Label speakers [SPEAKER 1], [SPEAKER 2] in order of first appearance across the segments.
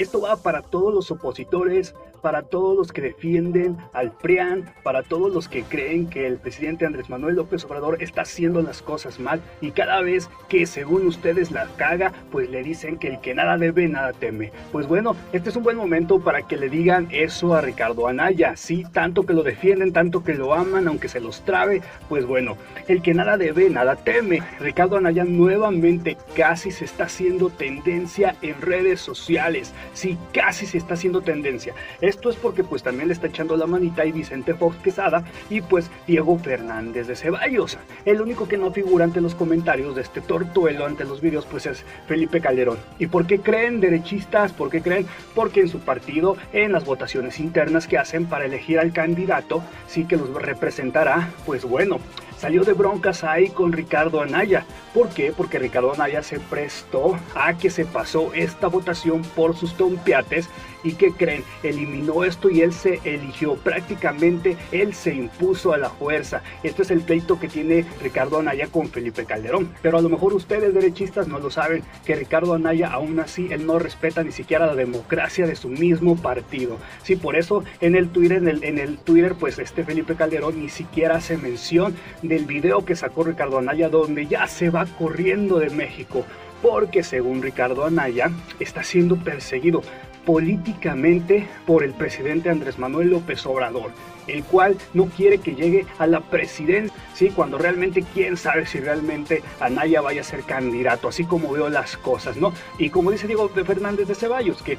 [SPEAKER 1] Esto va para todos los opositores, para todos los que defienden al PRIAN, para todos los que creen que el presidente Andrés Manuel López Obrador está haciendo las cosas mal y cada vez que según ustedes la caga, pues le dicen que el que nada debe, nada teme. Pues bueno, este es un buen momento para que le digan eso a Ricardo Anaya. Sí, tanto que lo defienden, tanto que lo aman, aunque se los trabe, pues bueno, el que nada debe, nada teme. Ricardo Anaya nuevamente casi se está haciendo tendencia en redes sociales sí, casi se está haciendo tendencia. Esto es porque pues también le está echando la manita y Vicente Fox Quesada y pues Diego Fernández de Ceballos. El único que no figura ante los comentarios de este tortuelo ante los vídeos pues es Felipe Calderón. ¿Y por qué creen derechistas? ¿Por qué creen? Porque en su partido, en las votaciones internas que hacen para elegir al candidato, sí que los representará, pues bueno, salió de broncas ahí con Ricardo Anaya. ¿Por qué? Porque Ricardo Anaya se prestó a que se pasó esta votación por sus tompiates y que creen, eliminó esto y él se eligió prácticamente, él se impuso a la fuerza. Esto es el pleito que tiene Ricardo Anaya con Felipe Calderón. Pero a lo mejor ustedes derechistas no lo saben, que Ricardo Anaya aún así, él no respeta ni siquiera la democracia de su mismo partido. Sí, por eso en el Twitter, en el, en el Twitter, pues este Felipe Calderón ni siquiera hace mención del video que sacó Ricardo Anaya donde ya se va corriendo de México porque según Ricardo Anaya está siendo perseguido políticamente por el presidente Andrés Manuel López Obrador, el cual no quiere que llegue a la presidencia, ¿sí? cuando realmente quién sabe si realmente Anaya vaya a ser candidato, así como veo las cosas, ¿no? Y como dice Diego Fernández de Ceballos, que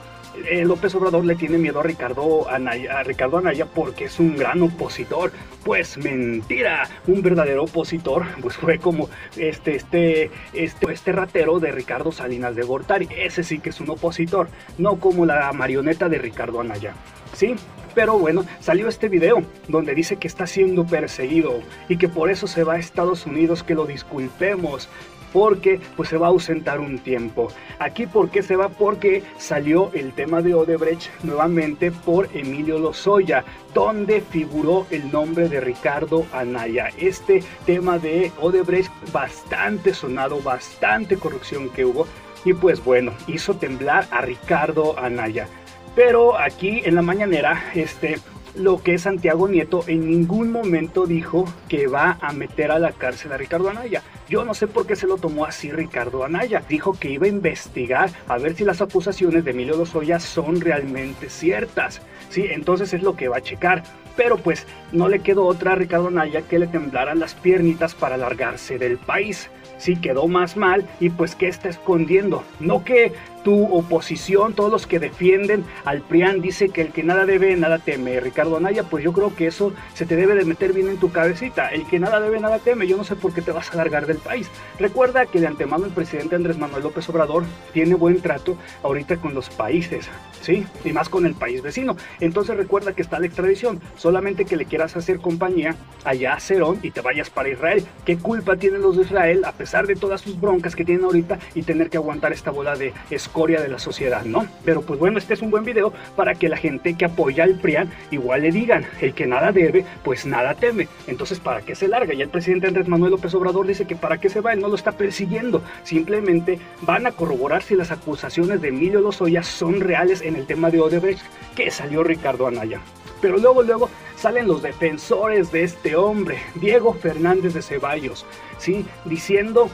[SPEAKER 1] eh, López Obrador le tiene miedo a Ricardo Anaya, a Ricardo porque es un gran opositor. Pues mentira, un verdadero opositor, pues fue como este, este, este, este ratero de Ricardo Salinas de Gortari. Ese sí que es un opositor, no como la marioneta de Ricardo Anaya. ¿Sí? Pero bueno, salió este video donde dice que está siendo perseguido y que por eso se va a Estados Unidos, que lo disculpemos, porque pues se va a ausentar un tiempo. Aquí por qué se va porque salió el tema de Odebrecht nuevamente por Emilio Lozoya, donde figuró el nombre de Ricardo Anaya. Este tema de Odebrecht bastante sonado, bastante corrupción que hubo y pues bueno, hizo temblar a Ricardo Anaya. Pero aquí en la mañanera, este, lo que Santiago Nieto en ningún momento dijo que va a meter a la cárcel a Ricardo Anaya. Yo no sé por qué se lo tomó así Ricardo Anaya. Dijo que iba a investigar a ver si las acusaciones de Emilio Lozoya son realmente ciertas. Sí, entonces es lo que va a checar. Pero pues no le quedó otra a Ricardo Anaya que le temblaran las piernitas para largarse del país. Sí, quedó más mal y pues ¿qué está escondiendo? No que tu oposición, todos los que defienden al PRIAN, dice que el que nada debe, nada teme. Ricardo Anaya, pues yo creo que eso se te debe de meter bien en tu cabecita. El que nada debe, nada teme. Yo no sé por qué te vas a largar del país. Recuerda que de antemano el presidente Andrés Manuel López Obrador tiene buen trato ahorita con los países, ¿sí? Y más con el país vecino. Entonces recuerda que está la extradición. Solamente que le quieras hacer compañía allá a Cerón y te vayas para Israel. ¿Qué culpa tienen los de Israel, a pesar de todas sus broncas que tienen ahorita y tener que aguantar esta bola de de la sociedad, ¿no? Pero pues bueno, este es un buen video para que la gente que apoya al PRIAN igual le digan, el que nada debe, pues nada teme. Entonces, ¿para qué se larga? Ya el presidente Andrés Manuel López Obrador dice que para qué se va, él no lo está persiguiendo. Simplemente van a corroborar si las acusaciones de Emilio Lozoya son reales en el tema de Odebrecht que salió Ricardo Anaya. Pero luego, luego salen los defensores de este hombre, Diego Fernández de Ceballos, ¿sí? Diciendo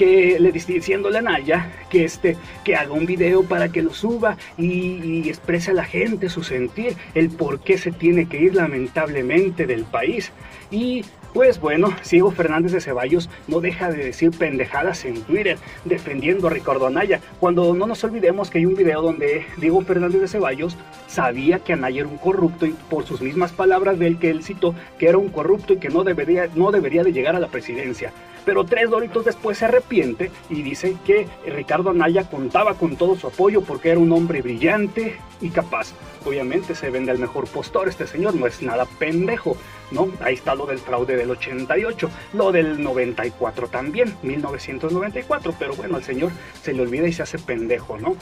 [SPEAKER 1] que le diciéndole a Naya que este que haga un video para que lo suba y, exprese a la gente su sentir, el por qué se tiene que ir lamentablemente del país. Y pues bueno, Ciego Fernández de Ceballos no deja de decir pendejadas en Twitter defendiendo a Ricardo Anaya, cuando no nos olvidemos que hay un video donde Diego Fernández de Ceballos sabía que Anaya era un corrupto y por sus mismas palabras de él que él citó que era un corrupto y que no debería, no debería de llegar a la presidencia. Pero tres doritos después se arrepiente y dice que Ricardo Anaya contaba con todo su apoyo porque era un hombre brillante y capaz. Obviamente se vende al mejor postor este señor, no es nada pendejo, ¿no? Ahí está lo del fraude del 88, lo del 94 también, 1994, pero bueno, al señor se le olvida y se hace pendejo, ¿no?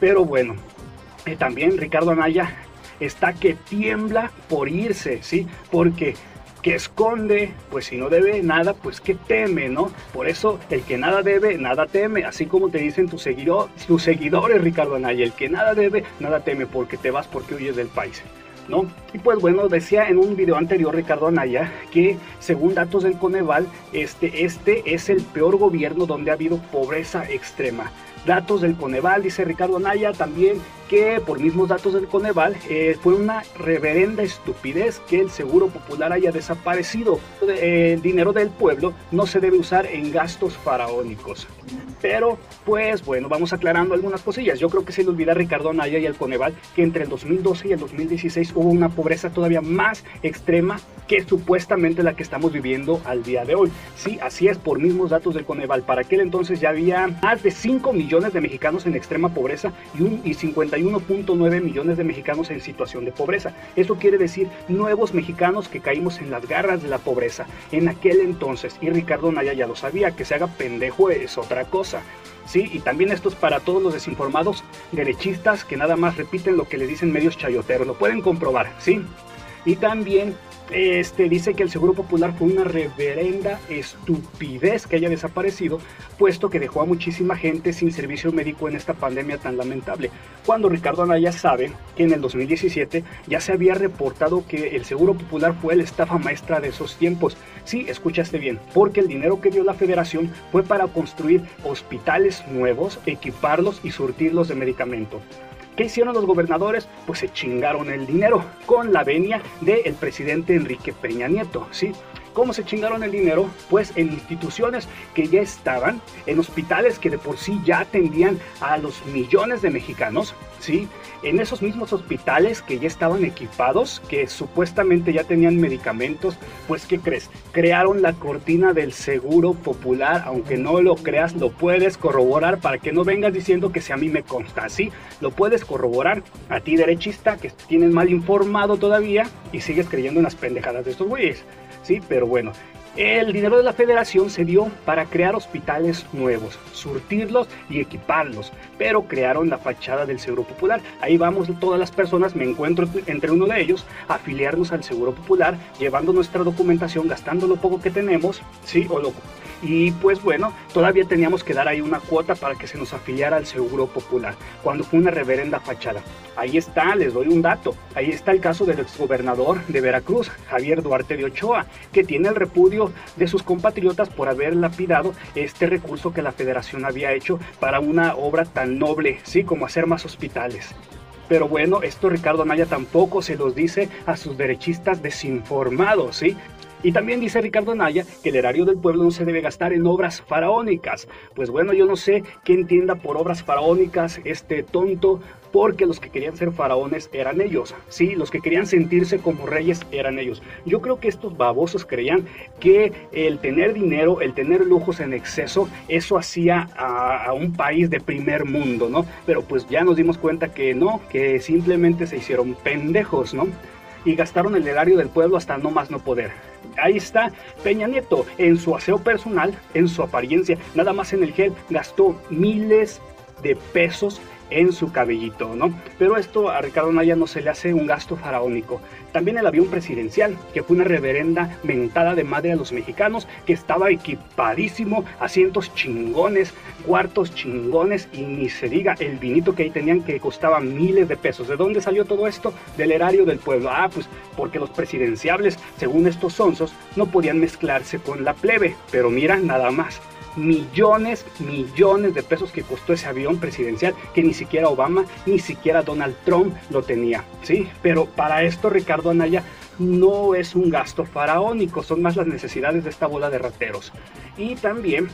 [SPEAKER 1] Pero bueno, eh, también Ricardo Anaya está que tiembla por irse, ¿sí? Porque que esconde, pues si no debe nada, pues que teme, ¿no? Por eso el que nada debe, nada teme, así como te dicen tus, seguidor, tus seguidores, Ricardo Anaya, el que nada debe, nada teme, porque te vas porque huyes del país. ¿No? Y pues bueno, decía en un video anterior Ricardo Anaya que según datos del Coneval, este, este es el peor gobierno donde ha habido pobreza extrema. Datos del Coneval, dice Ricardo Anaya, también que por mismos datos del Coneval eh, fue una reverenda estupidez que el Seguro Popular haya desaparecido. El dinero del pueblo no se debe usar en gastos faraónicos. Pero, pues bueno, vamos aclarando algunas cosillas. Yo creo que se le olvida a Ricardo Anaya y al Coneval que entre el 2012 y el 2016 hubo una pobreza todavía más extrema que supuestamente la que estamos viviendo al día de hoy. Sí, así es, por mismos datos del Coneval. Para aquel entonces ya había más de 5 millones de mexicanos en extrema pobreza y, un, y 51.9 millones de mexicanos en situación de pobreza. Eso quiere decir nuevos mexicanos que caímos en las garras de la pobreza en aquel entonces. Y Ricardo Naya ya lo sabía, que se haga pendejo es otra cosa. Sí, y también esto es para todos los desinformados derechistas que nada más repiten lo que le dicen medios chayoteros. Lo pueden comprobar, ¿sí? Y también este, dice que el Seguro Popular fue una reverenda estupidez que haya desaparecido, puesto que dejó a muchísima gente sin servicio médico en esta pandemia tan lamentable. Cuando Ricardo Anaya sabe que en el 2017 ya se había reportado que el Seguro Popular fue la estafa maestra de esos tiempos. Sí, escuchaste bien, porque el dinero que dio la federación fue para construir hospitales nuevos, equiparlos y surtirlos de medicamento. ¿Qué hicieron los gobernadores? Pues se chingaron el dinero con la venia del presidente Enrique Peña Nieto, ¿sí? ¿Cómo se chingaron el dinero? Pues en instituciones que ya estaban, en hospitales que de por sí ya atendían a los millones de mexicanos, ¿sí? En esos mismos hospitales que ya estaban equipados, que supuestamente ya tenían medicamentos, pues ¿qué crees? Crearon la cortina del seguro popular, aunque no lo creas, lo puedes corroborar para que no vengas diciendo que si a mí me consta, ¿sí? Lo puedes corroborar a ti derechista que tienes mal informado todavía y sigues creyendo en las pendejadas de estos güeyes. Sí, pero bueno, el dinero de la federación se dio para crear hospitales nuevos, surtirlos y equiparlos, pero crearon la fachada del Seguro Popular. Ahí vamos todas las personas, me encuentro entre uno de ellos, afiliarnos al Seguro Popular, llevando nuestra documentación, gastando lo poco que tenemos, sí, o lo y pues bueno, todavía teníamos que dar ahí una cuota para que se nos afiliara al Seguro Popular, cuando fue una reverenda fachada. Ahí está, les doy un dato. Ahí está el caso del exgobernador de Veracruz, Javier Duarte de Ochoa, que tiene el repudio de sus compatriotas por haber lapidado este recurso que la federación había hecho para una obra tan noble, sí, como hacer más hospitales. Pero bueno, esto Ricardo Anaya tampoco se los dice a sus derechistas desinformados, ¿sí? Y también dice Ricardo Naya que el erario del pueblo no se debe gastar en obras faraónicas. Pues bueno, yo no sé qué entienda por obras faraónicas este tonto, porque los que querían ser faraones eran ellos. Sí, los que querían sentirse como reyes eran ellos. Yo creo que estos babosos creían que el tener dinero, el tener lujos en exceso, eso hacía a un país de primer mundo, ¿no? Pero pues ya nos dimos cuenta que no, que simplemente se hicieron pendejos, ¿no? Y gastaron el erario del pueblo hasta no más no poder. Ahí está Peña Nieto en su aseo personal, en su apariencia, nada más en el gel, gastó miles de pesos en su cabellito, ¿no? Pero esto a Ricardo Naya no se le hace un gasto faraónico. También el avión presidencial, que fue una reverenda mentada de madre a los mexicanos, que estaba equipadísimo, asientos chingones, cuartos chingones y ni se diga el vinito que ahí tenían que costaba miles de pesos. ¿De dónde salió todo esto? Del erario del pueblo. Ah, pues porque los presidenciables, según estos sonsos, no podían mezclarse con la plebe. Pero mira, nada más millones, millones de pesos que costó ese avión presidencial que ni siquiera Obama, ni siquiera Donald Trump lo tenía, ¿sí? Pero para esto Ricardo Anaya no es un gasto faraónico, son más las necesidades de esta bola de rateros. Y también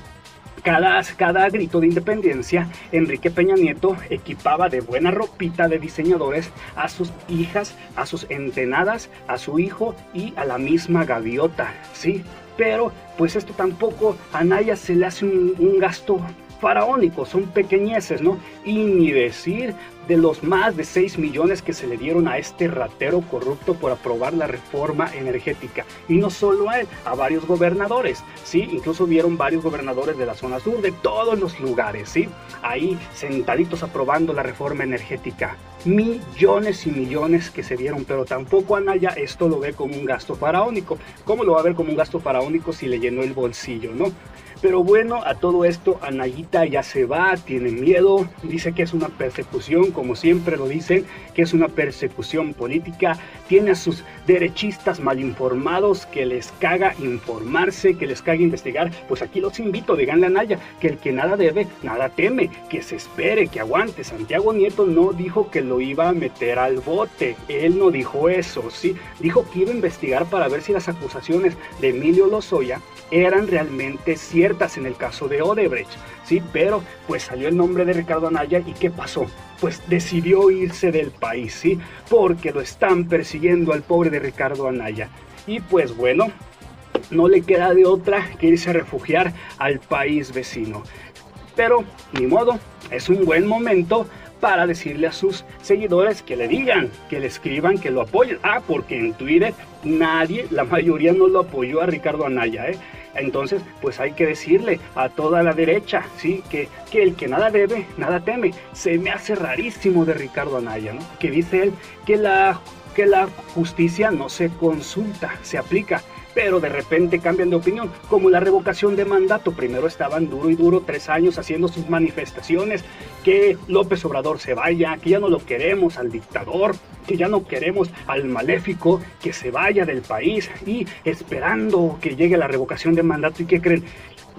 [SPEAKER 1] cada, cada, grito de independencia, Enrique Peña Nieto equipaba de buena ropita de diseñadores a sus hijas, a sus entenadas, a su hijo y a la misma gaviota, ¿sí? pero pues esto tampoco a Naya se le hace un, gasto faraónico, son pequeñeces, ¿no? Y ni decir de los más de 6 millones que se le dieron a este ratero corrupto por aprobar la reforma energética. Y no solo a él, a varios gobernadores, ¿sí? Incluso vieron varios gobernadores de la zona sur, de todos los lugares, ¿sí? Ahí sentaditos aprobando la reforma energética. millones y millones que se dieron, pero tampoco Anaya esto lo ve como un gasto faraónico. ¿Cómo lo va a ver como un gasto faraónico si le llenó el bolsillo, no? Pero bueno, a todo esto, Anayita ya se va, tiene miedo, dice que es una persecución, como siempre lo dicen, que es una persecución política, tiene a sus derechistas mal informados, que les caga informarse, que les caga investigar. Pues aquí los invito, díganle a Naya que el que nada debe, nada teme, que se espere, que aguante. Santiago Nieto no dijo que lo iba a meter al bote, él no dijo eso, sí, dijo que iba a investigar para ver si las acusaciones de Emilio Lozoya eran realmente ciertas en el caso de Odebrecht, ¿sí? Pero pues salió el nombre de Ricardo Anaya y ¿qué pasó? Pues decidió irse del país, ¿sí? Porque lo están persiguiendo al pobre de Ricardo Anaya. Y pues bueno, no le queda de otra que irse a refugiar al país vecino. Pero, ni modo, es un buen momento para decirle a sus seguidores que le digan, que le escriban, que lo apoyen. Ah, porque en Twitter nadie, la mayoría no lo apoyó a Ricardo Anaya, ¿eh? Entonces, pues hay que decirle a toda la derecha, ¿sí? Que, que el que nada debe, nada teme. Se me hace rarísimo de Ricardo Anaya, ¿no? Que dice él que la, que la justicia no se consulta, se aplica pero de repente cambian de opinión, como la revocación de mandato. Primero estaban duro y duro tres años haciendo sus manifestaciones, que López Obrador se vaya, que ya no lo queremos al dictador, que ya no queremos al maléfico, que se vaya del país y esperando que llegue la revocación de mandato y que creen,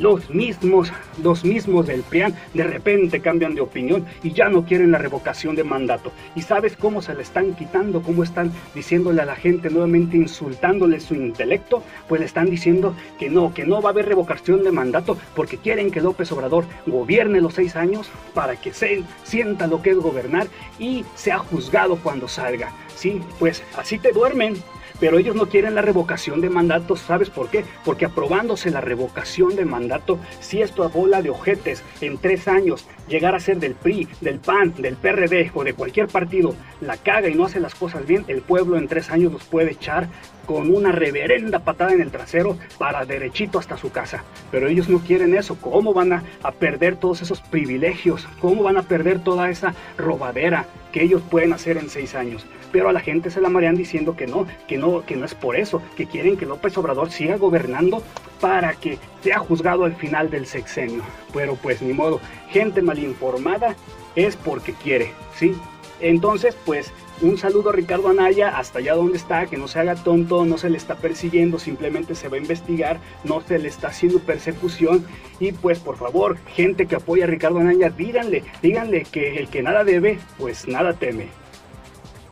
[SPEAKER 1] los mismos, los mismos del PRIAN de repente cambian de opinión y ya no quieren la revocación de mandato. ¿Y sabes cómo se le están quitando? ¿Cómo están diciéndole a la gente nuevamente insultándole su intelecto? Pues le están diciendo que no, que no va a haber revocación de mandato porque quieren que López Obrador gobierne los seis años para que se sienta lo que es gobernar y sea juzgado cuando salga. Sí, pues así te duermen pero ellos no quieren la revocación de mandato, ¿sabes por qué? Porque aprobándose la revocación de mandato, si esto a bola de ojetes en tres años llegar a ser del PRI, del PAN, del PRD o de cualquier partido, la caga y no hace las cosas bien, el pueblo en tres años los puede echar con una reverenda patada en el trasero para derechito hasta su casa. Pero ellos no quieren eso. ¿Cómo van a, a perder todos esos privilegios? ¿Cómo van a perder toda esa robadera que ellos pueden hacer en seis años? pero a la gente se la marean diciendo que no, que no, que no es por eso, que quieren que López Obrador siga gobernando para que sea juzgado al final del sexenio. Pero pues ni modo, gente mal informada es porque quiere, ¿sí? Entonces, pues un saludo a Ricardo Anaya, hasta allá donde está, que no se haga tonto, no se le está persiguiendo, simplemente se va a investigar, no se le está haciendo persecución. Y pues por favor, gente que apoya a Ricardo Anaya, díganle, díganle que el que nada debe, pues nada teme.